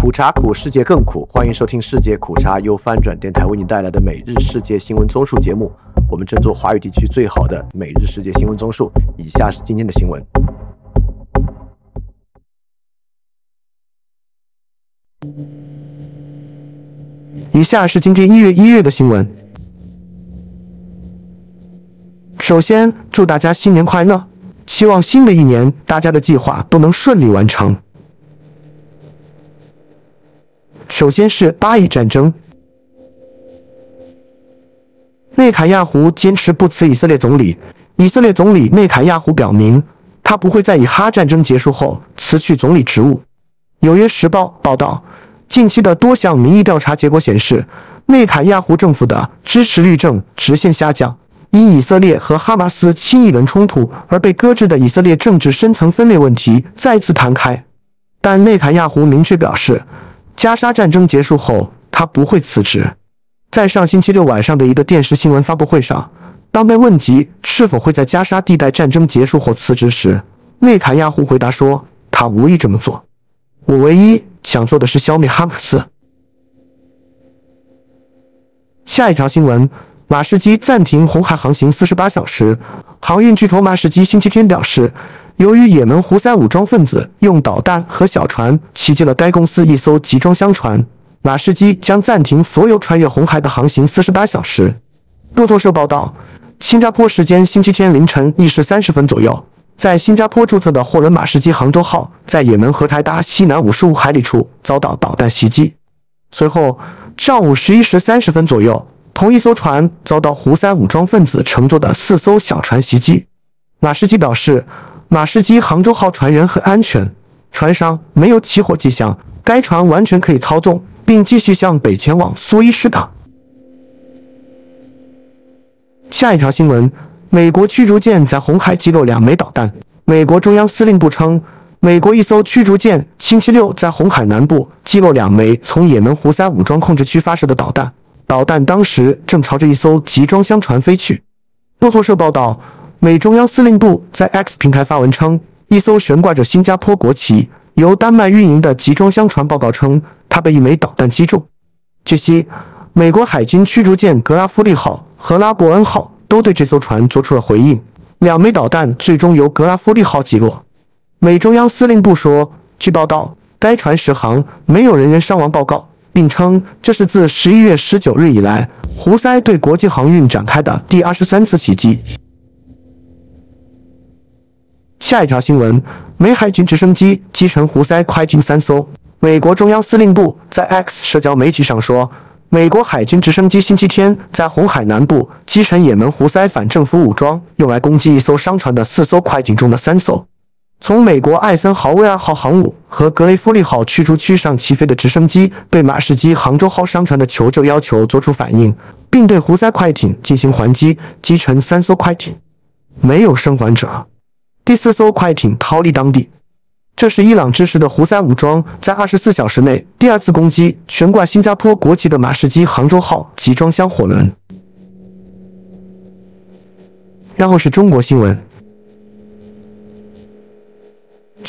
苦茶苦，世界更苦。欢迎收听世界苦茶由翻转电台为您带来的每日世界新闻综述节目。我们争做华语地区最好的每日世界新闻综述。以下是今天的新闻。以下是今天一月一日的新闻。首先，祝大家新年快乐！希望新的一年大家的计划都能顺利完成。首先是巴以战争，内塔亚胡坚持不辞以色列总理。以色列总理内塔亚胡表明，他不会在以哈战争结束后辞去总理职务。纽约时报报道，近期的多项民意调查结果显示，内塔亚胡政府的支持率正直线下降。因以色列和哈马斯新一轮冲突而被搁置的以色列政治深层分裂问题再次弹开，但内塔亚胡明确表示。加沙战争结束后，他不会辞职。在上星期六晚上的一个电视新闻发布会上，当被问及是否会在加沙地带战争结束后辞职时，内塔亚胡回答说：“他无意这么做。我唯一想做的是消灭哈马斯。”下一条新闻：马士基暂停红海航行四十八小时。航运巨头马士基星期天表示。由于也门胡塞武装分子用导弹和小船袭击了该公司一艘集装箱船，马士基将暂停所有穿越红海的航行四十八小时。路透社报道，新加坡时间星期天凌晨一时三十分左右，在新加坡注册的货轮马士基杭州号在也门荷台达西南五十五海里处遭到导弹袭击。随后，上午十一时三十分左右，同一艘船遭到胡塞武装分子乘坐的四艘小船袭击。马士基表示。马士基杭州号船员很安全，船上没有起火迹象，该船完全可以操纵，并继续向北前往苏伊士港。下一条新闻：美国驱逐舰在红海击落两枚导弹。美国中央司令部称，美国一艘驱逐舰星期六在红海南部击落两枚从也门胡塞武装控制区发射的导弹，导弹当时正朝着一艘集装箱船飞去。路透社报道。美中央司令部在 X 平台发文称，一艘悬挂着新加坡国旗、由丹麦运营的集装箱船报告称，它被一枚导弹击中。据悉，美国海军驱逐舰格拉夫利号和拉伯恩号都对这艘船做出了回应，两枚导弹最终由格拉夫利号击落。美中央司令部说，据报道，该船驶航，没有人员伤亡报告，并称这是自十一月十九日以来，胡塞对国际航运展开的第二十三次袭击。下一条新闻：美海军直升机击沉胡塞快艇三艘。美国中央司令部在 X 社交媒体上说，美国海军直升机星期天在红海南部击沉也门胡塞反政府武装用来攻击一艘商船的四艘快艇中的三艘。从美国艾森豪威尔号航母和格雷夫利号驱逐区上起飞的直升机对马士基杭州号商船的求救要求作出反应，并对胡塞快艇进行还击，击沉三艘快艇，没有生还者。第四艘快艇逃离当地。这是伊朗支持的胡塞武装在二十四小时内第二次攻击悬挂新加坡国旗的马士基杭州号集装箱货轮。然后是中国新闻。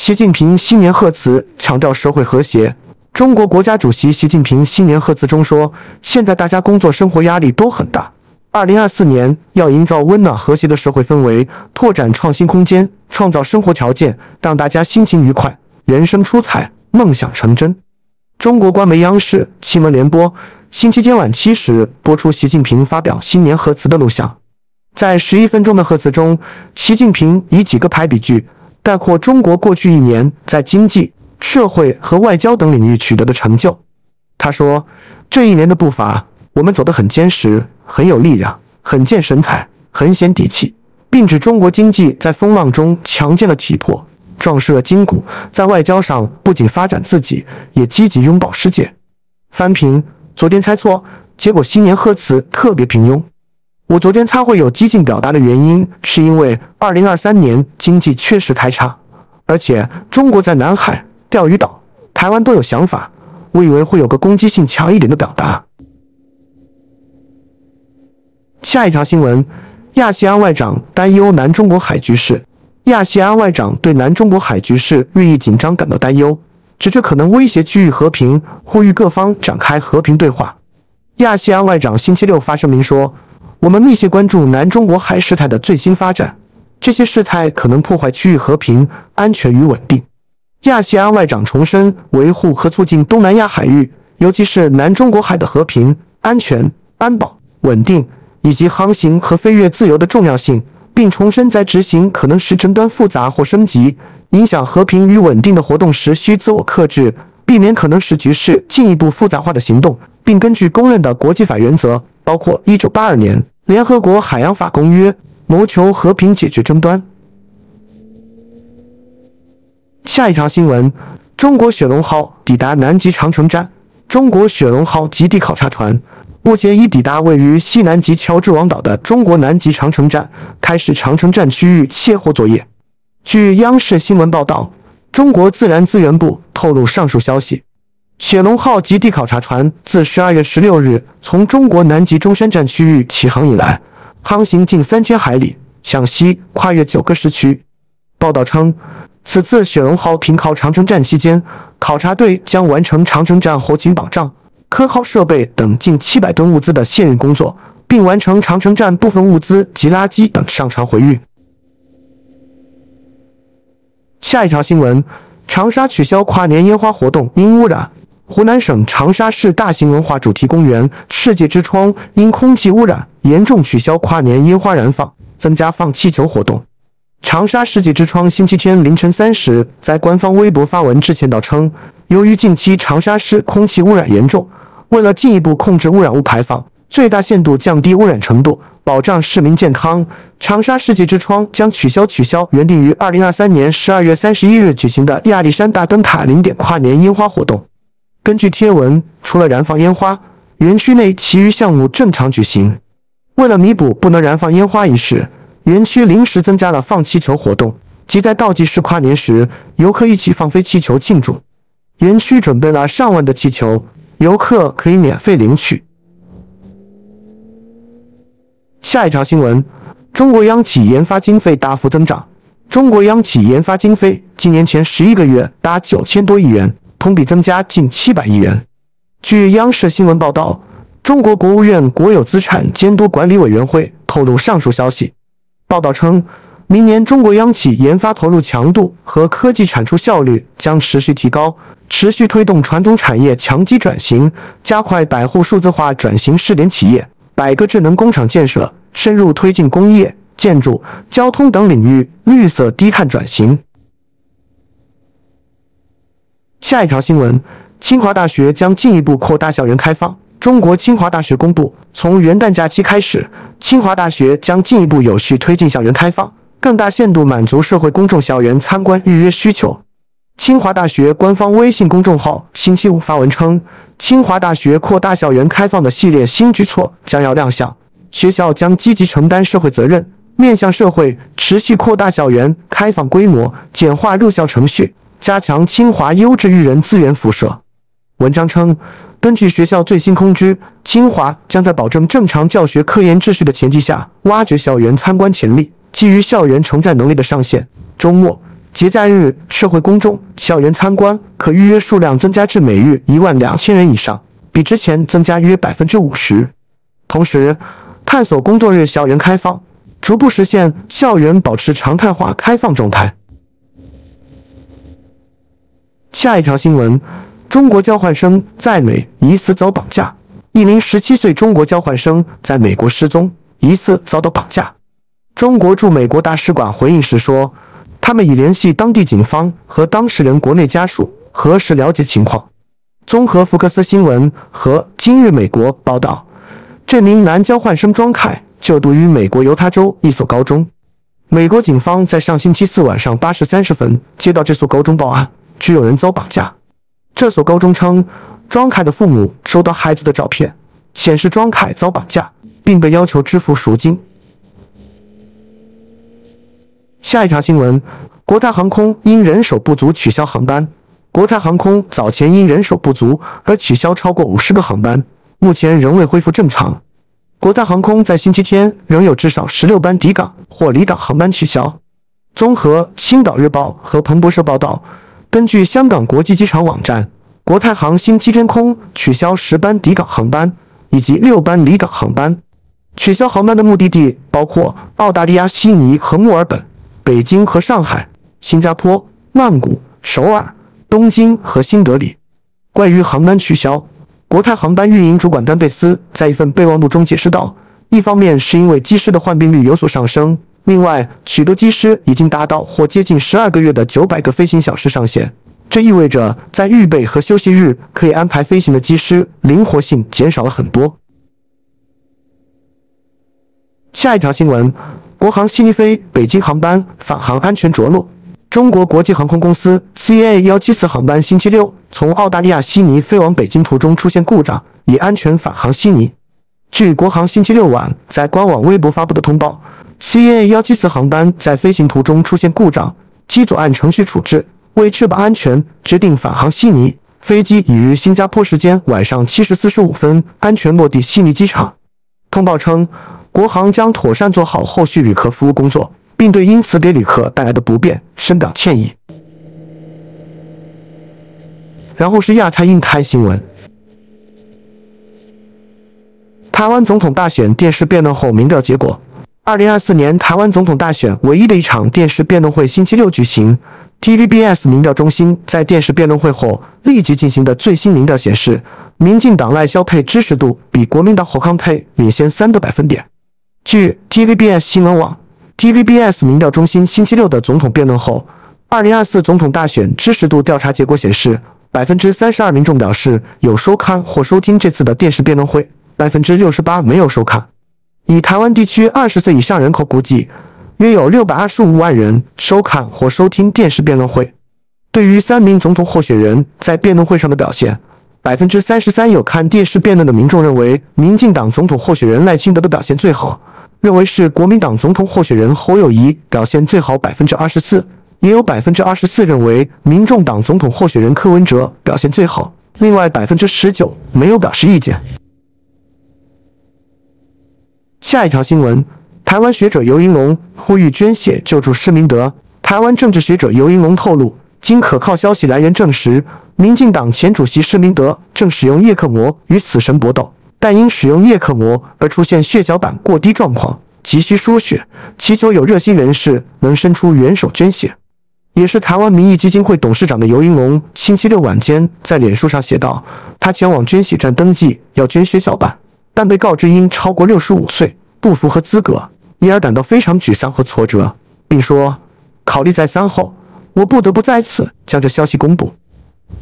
习近平新年贺词强调社会和谐。中国国家主席习近平新年贺词中说：“现在大家工作生活压力都很大。”二零二四年要营造温暖和谐的社会氛围，拓展创新空间，创造生活条件，让大家心情愉快，人生出彩，梦想成真。中国官媒央视新闻联播星期天晚七时播出习近平发表新年贺词的录像。在十一分钟的贺词中，习近平以几个排比句概括中国过去一年在经济社会和外交等领域取得的成就。他说：“这一年的步伐，我们走得很坚实。”很有力量，很见神采，很显底气，并指中国经济在风浪中强健了体魄，壮实了筋骨。在外交上不仅发展自己，也积极拥抱世界。翻评：昨天猜错，结果新年贺词特别平庸。我昨天猜会有激进表达的原因，是因为二零二三年经济确实太差，而且中国在南海、钓鱼岛、台湾都有想法，我以为会有个攻击性强一点的表达。下一条新闻：亚细安外长担忧南中国海局势。亚细安外长对南中国海局势日益紧张感到担忧。指这可能威胁区域和平，呼吁各方展开和平对话。亚细安外长星期六发声明说：“我们密切关注南中国海事态的最新发展，这些事态可能破坏区域和平、安全与稳定。”亚细安外长重申维护和促进东南亚海域，尤其是南中国海的和平、安全、安保、稳定以及航行和飞越自由的重要性，并重申在执行可能使争端复杂或升级、影响和平与稳定的活动时需自我克制，避免可能使局势进一步复杂化的行动。并根据公认的国际法原则，包括1982年联合国海洋法公约，谋求和平解决争端。下一条新闻：中国雪龙号抵达南极长城站。中国雪龙号极地考察团目前已抵达位于西南极乔治王岛的中国南极长城站，开始长城站区域卸货作业。据央视新闻报道，中国自然资源部透露上述消息。雪龙号极地考察船自十二月十六日从中国南极中山站区域起航以来，航行近三千海里，向西跨越九个时区。报道称，此次雪龙号停靠长城站期间，考察队将完成长城站后勤保障、科号设备等近七百吨物资的卸运工作，并完成长城站部分物资及垃圾等上船回运。下一条新闻：长沙取消跨年烟花活动因污染。湖南省长沙市大型文化主题公园“世界之窗”因空气污染严重取消跨年烟花燃放，增加放气球活动。长沙世界之窗星期天凌晨三时在官方微博发文致歉道称，由于近期长沙市空气污染严重，为了进一步控制污染物排放，最大限度降低污染程度，保障市民健康，长沙世界之窗将取消取消原定于二零二三年十二月三十一日举行的亚历山大灯塔零点跨年烟花活动。根据贴文，除了燃放烟花，园区内其余项目正常举行。为了弥补不能燃放烟花一事，园区临时增加了放气球活动，即在倒计时跨年时，游客一起放飞气球庆祝。园区准备了上万的气球，游客可以免费领取。下一条新闻：中国央企研发经费大幅增长。中国央企研发经费今年前十一个月达九千多亿元。同比增加近七百亿元。据央视新闻报道，中国国务院国有资产监督管理委员会透露上述消息。报道称，明年中国央企研发投入强度和科技产出效率将持续提高，持续推动传统产业强基转型，加快百户数字化转型试点企业、百个智能工厂建设，深入推进工业、建筑、交通等领域绿色低碳转型。下一条新闻：清华大学将进一步扩大校园开放。中国清华大学公布，从元旦假期开始，清华大学将进一步有序推进校园开放，更大限度满足社会公众校园参观预约需求。清华大学官方微信公众号星期五发文称，清华大学扩大校园开放的系列新举措将要亮相，学校将积极承担社会责任，面向社会持续扩大校园开放规模，简化入校程序。加强清华优质育人资源辐射。文章称，根据学校最新通知，清华将在保证正常教学科研秩序的前提下，挖掘校园参观潜力。基于校园承载能力的上限，周末、节假日、社会公众校园参观可预约数量增加至每日一万两千人以上，比之前增加约百分之五十。同时，探索工作日校园开放，逐步实现校园保持常态化开放状态。下一条新闻：中国交换生在美疑似遭绑架。一名十七岁中国交换生在美国失踪，疑似遭到绑架。中国驻美国大使馆回应时说，他们已联系当地警方和当事人国内家属，核实了解情况。综合福克斯新闻和今日美国报道，这名男交换生庄凯就读于美国犹他州一所高中。美国警方在上星期四晚上八时三十分接到这所高中报案。只有人遭绑架。这所高中称，庄凯的父母收到孩子的照片，显示庄凯遭绑架，并被要求支付赎金。下一条新闻：国泰航空因人手不足取消航班。国泰航空早前因人手不足而取消超过五十个航班，目前仍未恢复正常。国泰航空在星期天仍有至少十六班抵港或离港航班取消。综合《青岛日报》和彭博社报道。根据香港国际机场网站，国泰航星期天空取消十班抵港航班以及六班离港航班。取消航班的目的地包括澳大利亚悉尼和墨尔本、北京和上海、新加坡、曼谷、首尔、东京和新德里。关于航班取消，国泰航班运营主管丹贝斯在一份备忘录中解释道：“一方面是因为机师的患病率有所上升，另外许多机师已经达到或接近十二个月的九百个飞行小时上限，这意味着在预备和休息日可以安排飞行的机师灵活性减少了很多。”下一条新闻：国航悉尼飞北京航班返航安全着陆。中国国际航空公司 CA 幺七四航班星期六从澳大利亚悉尼飞往北京途中出现故障，已安全返航悉尼。据国航星期六晚在官网微博发布的通报，CA 幺七四航班在飞行途中出现故障，机组按程序处置，为确保安全，决定返航悉尼。飞机已于新加坡时间晚上七时四十五分安全落地悉尼机场。通报称，国航将妥善做好后续旅客服务工作。并对因此给旅客带来的不便深表歉意。然后是亚太印太新闻：台湾总统大选电视辩论后民调结果。二零二四年台湾总统大选唯一的一场电视辩论会星期六举行。TVBS 民调中心在电视辩论会后立即进行的最新民调显示，民进党赖萧佩支持度比国民党侯康佩领先三个百分点。据 TVBS 新闻网。TVBS 民调中心星期六的总统辩论后，二零二四总统大选支持度调查结果显示，百分之三十二民众表示有收看或收听这次的电视辩论会，百分之六十八没有收看。以台湾地区二十岁以上人口估计，约有六百二十五万人收看或收听电视辩论会。对于三名总统候选人在辩论会上的表现，百分之三十三有看电视辩论的民众认为，民进党总统候选人赖清德的表现最好。认为是国民党总统候选人侯友谊表现最好，百分之二十四，也有百分之二十四认为民众党总统候选人柯文哲表现最好，另外百分之十九没有表示意见。下一条新闻：台湾学者尤英龙呼吁捐血救助施明德。台湾政治学者尤英龙透露，经可靠消息来源证实，民进党前主席施明德正使用叶克膜与死神搏斗。但因使用叶克膜而出现血小板过低状况，急需输血，祈求有热心人士能伸出援手捐血。也是台湾民意基金会董事长的尤英龙，星期六晚间在脸书上写道：“他前往捐血站登记要捐血小板，但被告知因超过六十五岁不符合资格，因而感到非常沮丧和挫折，并说考虑再三后，我不得不再次将这消息公布。”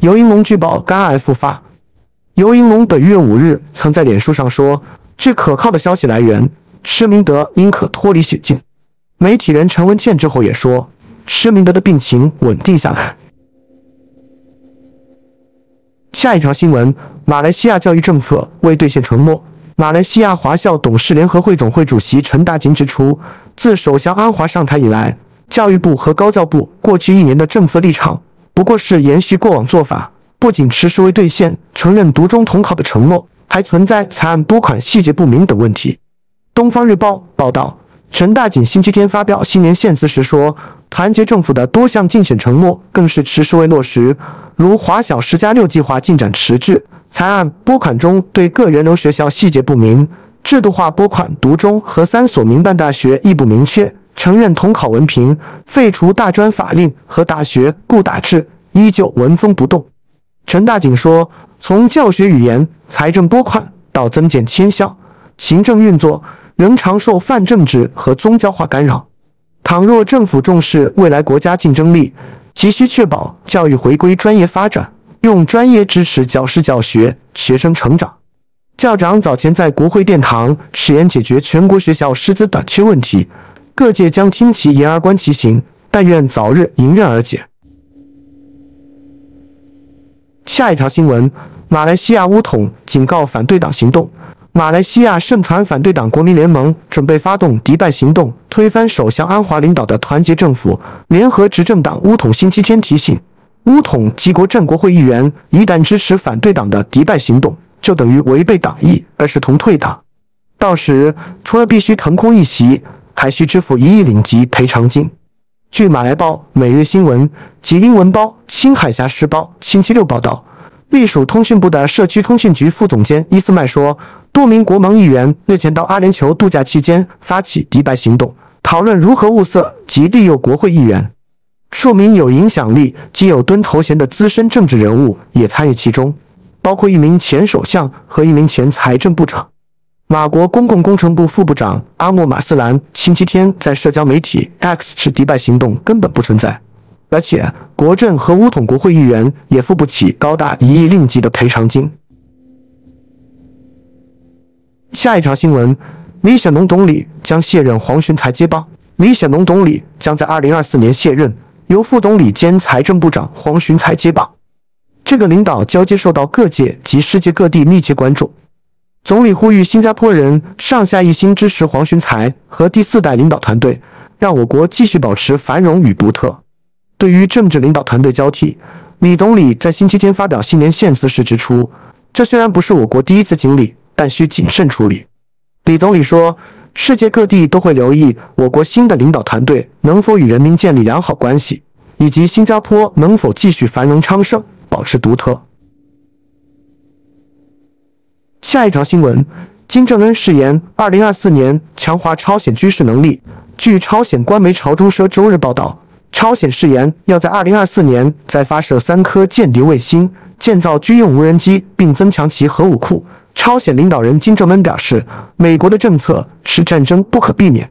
尤英龙据报肝癌复发。尤英龙本月五日曾在脸书上说：“据可靠的消息来源，施明德应可脱离险境。”媒体人陈文茜之后也说：“施明德的病情稳定下来。”下一条新闻：马来西亚教育政策未兑现承诺。马来西亚华校董事联合会总会主席陈大锦指出，自首相安华上台以来，教育部和高教部过去一年的政策立场不过是延续过往做法。不仅迟迟未兑现承认独中统考的承诺，还存在财案拨款细节不明等问题。东方日报报道，陈大锦星期天发表新年献词时说，团结政府的多项竞选承诺更是迟迟未落实，如华小十加六计划进展迟滞，财案拨款中对个人流学校细节不明，制度化拨款读中和三所民办大学亦不明确，承认统考文凭，废除大专法令和大学固打制依旧纹风不动。陈大景说：“从教学语言、财政拨款到增减迁校、行政运作，仍常受泛政治和宗教化干扰。倘若政府重视未来国家竞争力，急需确保教育回归专业发展，用专业支持教师教学、学生成长。”校长早前在国会殿堂誓言解决全国学校师资短缺问题，各界将听其言而观其行，但愿早日迎刃而解。下一条新闻：马来西亚巫统警告反对党行动。马来西亚盛传反对党国民联盟准备发动迪拜行动，推翻首相安华领导的团结政府。联合执政党巫统星期天提醒巫统及国政国会议员，一旦支持反对党的迪拜行动，就等于违背党意，而是同退党。到时除了必须腾空一席，还需支付一亿领级赔偿金。据《马来报》《每日新闻》及英文报《新海峡时报》星期六报道，隶属通讯部的社区通讯局副总监伊斯麦说，多名国盟议员日前到阿联酋度假期间发起迪拜行动，讨论如何物色及利诱国会议员。数名有影响力及有蹲头衔的资深政治人物也参与其中，包括一名前首相和一名前财政部长。马国公共工程部副部长阿莫马斯兰星期天在社交媒体 X 指迪拜行动根本不存在，而且国政和乌统国会议员也付不起高达一亿令吉的赔偿金。下一条新闻：李显龙总理将卸任黄循财接棒。李显龙总理将在二零二四年卸任，由副总理兼财政部长黄循财接棒。这个领导交接受到各界及世界各地密切关注。总理呼吁新加坡人上下一心支持黄循财和第四代领导团队，让我国继续保持繁荣与独特。对于政治领导团队交替，李总理在星期天发表新年献词时指出，这虽然不是我国第一次经历，但需谨慎处理。李总理说，世界各地都会留意我国新的领导团队能否与人民建立良好关系，以及新加坡能否继续繁荣昌盛，保持独特。下一条新闻：金正恩誓言，二零二四年强化朝鲜军事能力。据朝鲜官媒朝中社周日报道，朝鲜誓言要在二零二四年再发射三颗间谍卫星，建造军用无人机，并增强其核武库。朝鲜领导人金正恩表示，美国的政策是战争不可避免。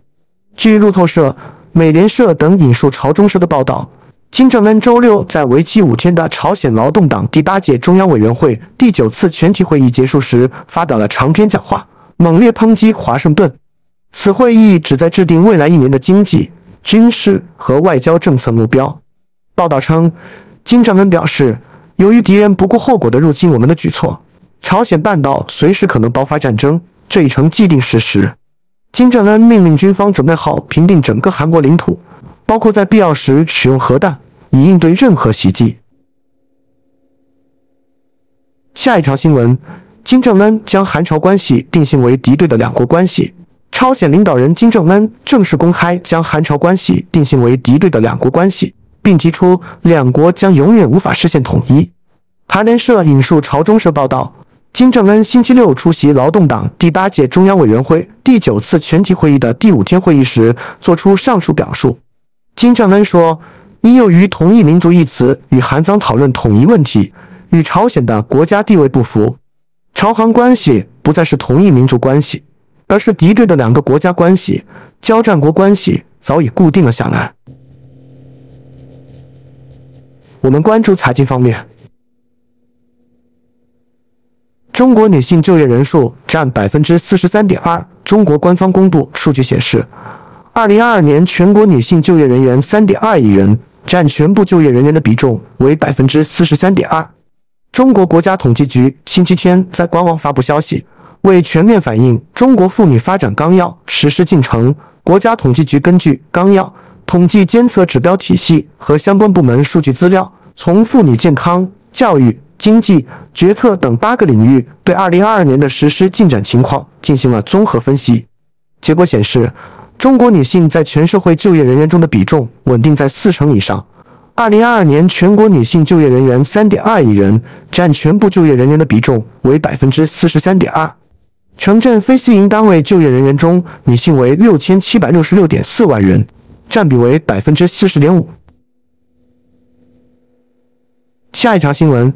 据路透社、美联社等引述朝中社的报道。金正恩周六在为期五天的朝鲜劳动党第八届中央委员会第九次全体会议结束时，发表了长篇讲话，猛烈抨击华盛顿。此会议旨在制定未来一年的经济、军事和外交政策目标。报道称，金正恩表示，由于敌人不顾后果地入侵我们的举措，朝鲜半岛随时可能爆发战争，这已成既定事实。金正恩命令军方准备好平定整个韩国领土。包括在必要时使用核弹，以应对任何袭击。下一条新闻：金正恩将韩朝关系定性为敌对的两国关系。朝鲜领导人金正恩正式公开将韩朝关系定性为敌对的两国关系，并提出两国将永远无法实现统一。韩联社引述朝中社报道，金正恩星期六出席劳动党第八届中央委员会第九次全体会议的第五天会议时，作出上述表述。金正恩说：“因由于‘同一民族’一词与韩方讨论统一问题，与朝鲜的国家地位不符，朝韩关系不再是同一民族关系，而是敌对的两个国家关系，交战国关系早已固定了下来。”我们关注财经方面，中国女性就业人数占百分之四十三点二。中国官方公布数据显示。二零二二年全国女性就业人员三点二亿人，占全部就业人员的比重为百分之四十三点二。中国国家统计局星期天在官网发布消息，为全面反映《中国妇女发展纲要》实施进程，国家统计局根据纲要统计监测指标体系和相关部门数据资料，从妇女健康、教育、经济、决策等八个领域，对二零二二年的实施进展情况进行了综合分析。结果显示。中国女性在全社会就业人员中的比重稳定在四成以上。二零二二年全国女性就业人员三点二亿人，占全部就业人员的比重为百分之四十三点二。城镇非私营单位就业人员中，女性为六千七百六十六点四万人，占比为百分之四十点五。下一条新闻：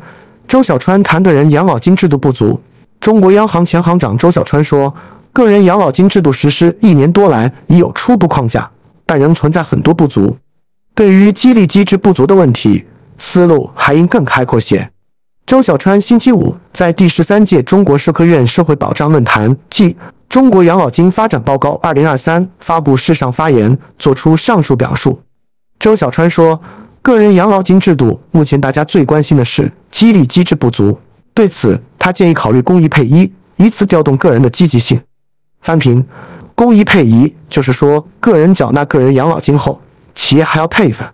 周小川谈个人养老金制度不足。中国央行前行长周小川说。个人养老金制度实施一年多来已有初步框架，但仍存在很多不足。对于激励机制不足的问题，思路还应更开阔些。周小川星期五在第十三届中国社科院社会保障论坛暨《中国养老金发展报告（二零二三）》发布式上发言，作出上述表述。周小川说：“个人养老金制度目前大家最关心的是激励机制不足，对此他建议考虑公益配一，以此调动个人的积极性。”翻平，公益配一就是说，个人缴纳个人养老金后，企业还要配一份。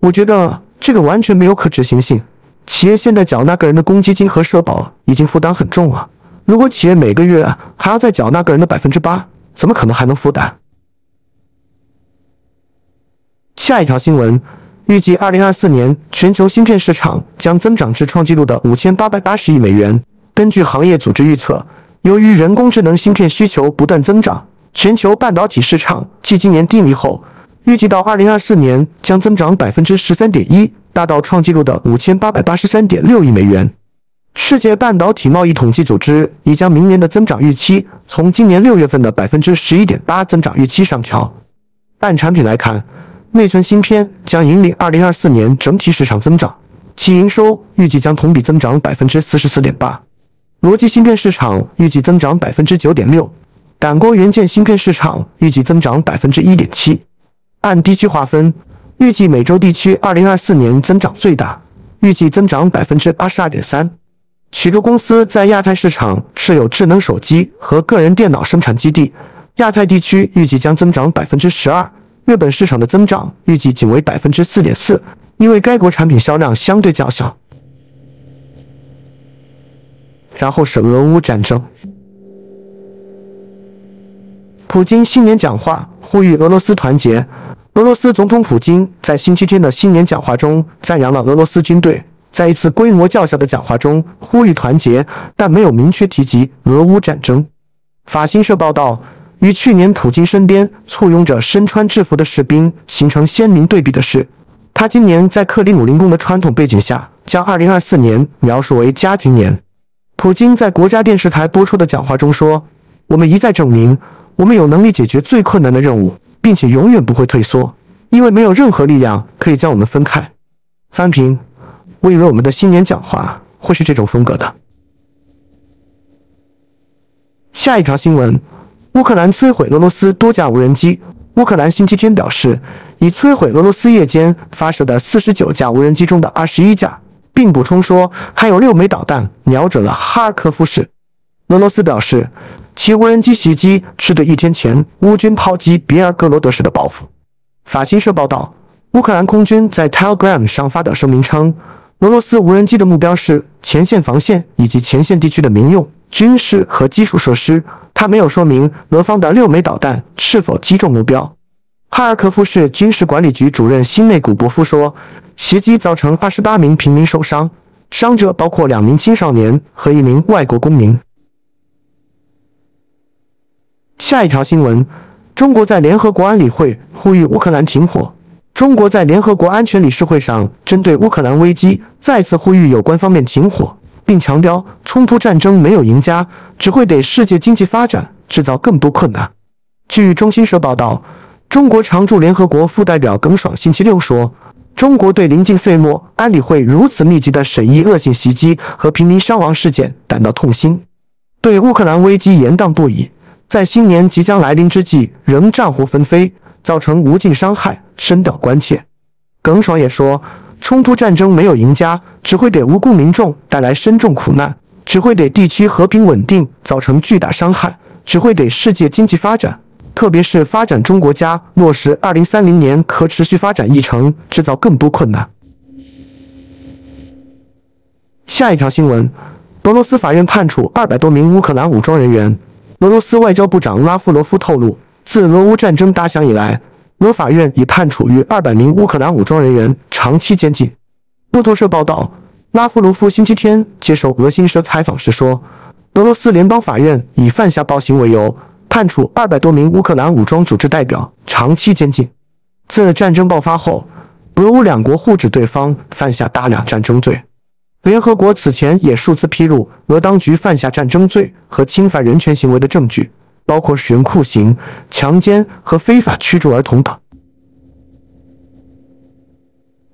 我觉得这个完全没有可执行性。企业现在缴纳个人的公积金和社保已经负担很重了，如果企业每个月还要再缴纳个人的百分之八，怎么可能还能负担？下一条新闻，预计二零二四年全球芯片市场将增长至创纪录的五千八百八十亿美元。根据行业组织预测，由于人工智能芯片需求不断增长，全球半导体市场继今年低迷后，预计到二零二四年将增长百分之十三点一，达到创纪录的五千八百八十三点六亿美元。世界半导体贸易统计组织已将明年的增长预期从今年六月份的百分之十一点八增长预期上调。按产品来看，内存芯片将引领二零二四年整体市场增长，其营收预计将同比增长百分之四十四点八。逻辑芯片市场预计增长百分之九点六，感光元件芯片市场预计增长百分之一点七。按地区划分，预计美洲地区二零二四年增长最大，预计增长百分之八十二点三。许多公司在亚太市场设有智能手机和个人电脑生产基地，亚太地区预计将增长百分之十二。日本市场的增长预计仅为百分之四点四，因为该国产品销量相对较小。然后是俄乌战争。普京新年讲话呼吁俄罗斯团结。俄罗斯总统普京在星期天的新年讲话中赞扬了俄罗斯军队，在一次规模较小的讲话中呼吁团结，但没有明确提及俄乌战争。法新社报道。与去年普京身边簇拥着身穿制服的士兵形成鲜明对比的是，他今年在克里姆林宫的传统背景下，将2024年描述为家庭年。普京在国家电视台播出的讲话中说：“我们一再证明，我们有能力解决最困难的任务，并且永远不会退缩，因为没有任何力量可以将我们分开。”翻评：我以为我们的新年讲话会是这种风格的。下一条新闻。乌克兰摧毁俄罗斯多架无人机。乌克兰星期天表示，已摧毁俄罗斯夜间发射的四十九架无人机中的二十一架，并补充说，还有六枚导弹瞄准了哈尔科夫市。俄罗斯表示，其无人机袭击是对一天前乌军炮击别尔哥罗德市的报复。法新社报道，乌克兰空军在 Telegram 上发表声明称，俄罗斯无人机的目标是前线防线以及前线地区的民用。军事和基础设施，他没有说明俄方的六枚导弹是否击中目标。哈尔科夫市军事管理局主任辛内古博夫说，袭击造成二十八名平民受伤，伤者包括两名青少年和一名外国公民。下一条新闻：中国在联合国安理会呼吁乌克兰停火。中国在联合国安全理事会上针对乌克兰危机再次呼吁有关方面停火。并强调，冲突战争没有赢家，只会给世界经济发展制造更多困难。据中新社报道，中国常驻联合国副代表耿爽星期六说：“中国对临近岁末安理会如此密集的审议恶性袭击和平民伤亡事件感到痛心，对乌克兰危机严荡不已，在新年即将来临之际仍战火纷飞，造成无尽伤害，深表关切。”耿爽也说。冲突战争没有赢家，只会给无辜民众带来深重苦难，只会给地区和平稳定造成巨大伤害，只会给世界经济发展，特别是发展中国家落实二零三零年可持续发展议程制造更多困难。下一条新闻：俄罗斯法院判处二百多名乌克兰武装人员。俄罗斯外交部长拉夫罗夫透露，自俄乌战争打响以来。俄法院已判处逾二百名乌克兰武装人员长期监禁。路透社报道，拉夫罗夫星期天接受俄新社采访时说，俄罗斯联邦法院以犯下暴行为由，判处二百多名乌克兰武装组织代表长期监禁。自战争爆发后，俄乌两国互指对方犯下大量战争罪。联合国此前也数次披露俄当局犯下战争罪和侵犯人权行为的证据。包括使用酷刑、强奸和非法驱逐儿童等。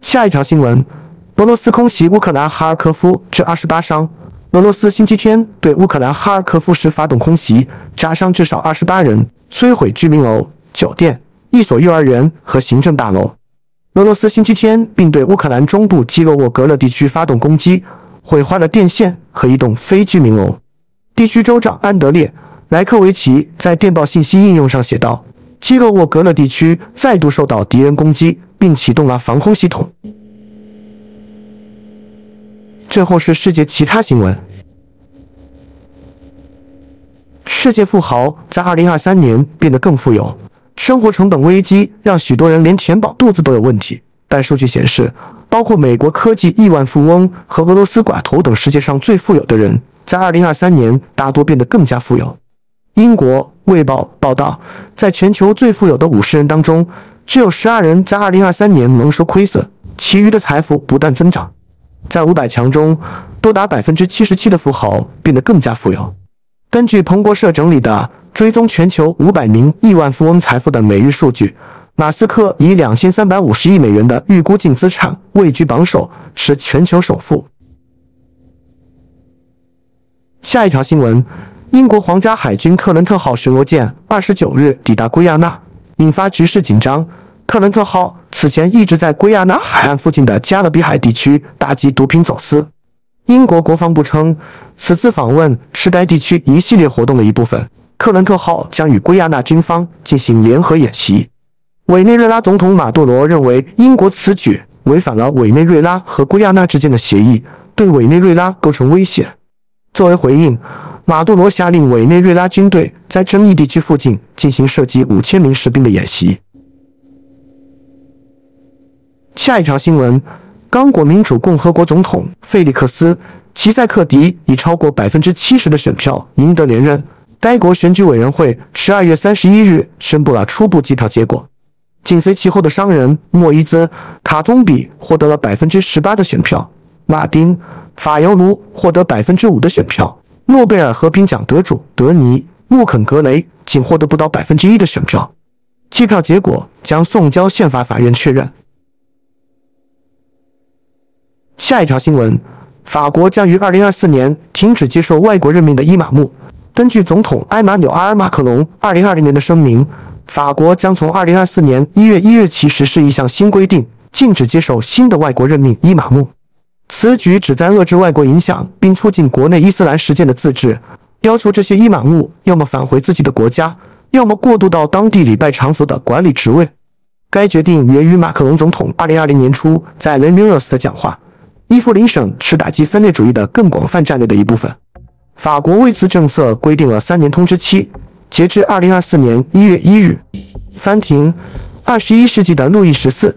下一条新闻：俄罗斯空袭乌克兰哈尔科夫，致二十八伤。俄罗斯星期天对乌克兰哈尔科夫市发动空袭，炸伤至少二十八人，摧毁居民楼、酒店、一所幼儿园和行政大楼。俄罗斯星期天并对乌克兰中部基洛沃格勒地区发动攻击，毁坏了电线和一栋非居民楼。地区州长安德烈。莱克维奇在电报信息应用上写道：“基洛沃格勒地区再度受到敌人攻击，并启动了防空系统。”最后是世界其他新闻：世界富豪在2023年变得更富有。生活成本危机让许多人连填饱肚子都有问题。但数据显示，包括美国科技亿万富翁和俄罗斯寡头等世界上最富有的人，在2023年大多变得更加富有。英国《卫报》报道，在全球最富有的五十人当中，只有十二人在2023年蒙受亏损，其余的财富不断增长。在五百强中，多达百分之七十七的富豪变得更加富有。根据彭博社整理的追踪全球五百名亿万富翁财富的每日数据，马斯克以两千三百五十亿美元的预估净资产位居榜首，是全球首富。下一条新闻：英国皇家海军克伦特号巡逻舰二十九日抵达圭亚那，引发局势紧张。克伦特号此前一直在圭亚那海岸附近的加勒比海地区打击毒品走私。英国国防部称，此次访问是该地区一系列活动的一部分。克伦特号将与圭亚那军方进行联合演习。委内瑞拉总统马杜罗认为，英国此举违反了委内瑞拉和圭亚那之间的协议，对委内瑞拉构成威胁。作为回应，马杜罗下令委内瑞拉军队在争议地区附近进行涉及五千名士兵的演习。下一条新闻：刚果民主共和国总统费利克斯·齐塞克迪以超过百分之七十的选票赢得连任。该国选举委员会十二月三十一日宣布了初步计票结果。紧随其后的商人莫伊兹·卡通比获得了百分之十八的选票，马丁·法尤卢获得百分之五的选票，诺贝尔和平奖得主德尼·穆肯格雷仅获得不到百分之一的选票。计票结果将送交宪法法院确认。下一条新闻：法国将于二零二四年停止接受外国任命的伊玛目。根据总统埃马纽埃尔·马克龙二零二零年的声明，法国将从二零二四年一月一日起实施一项新规定，禁止接受新的外国任命伊玛目。此举旨在遏制外国影响，并促进国内伊斯兰实践的自治，要求这些伊玛目要么返回自己的国家，要么过渡到当地礼拜场所的管理职位。该决定源于马克龙总统二零二零年初在雷米尔斯的讲话。伊夫林省是打击分裂主义的更广泛战略的一部分。法国为此政策规定了三年通知期，截至二零二四年一月一日。翻停。二十一世纪的路易十四。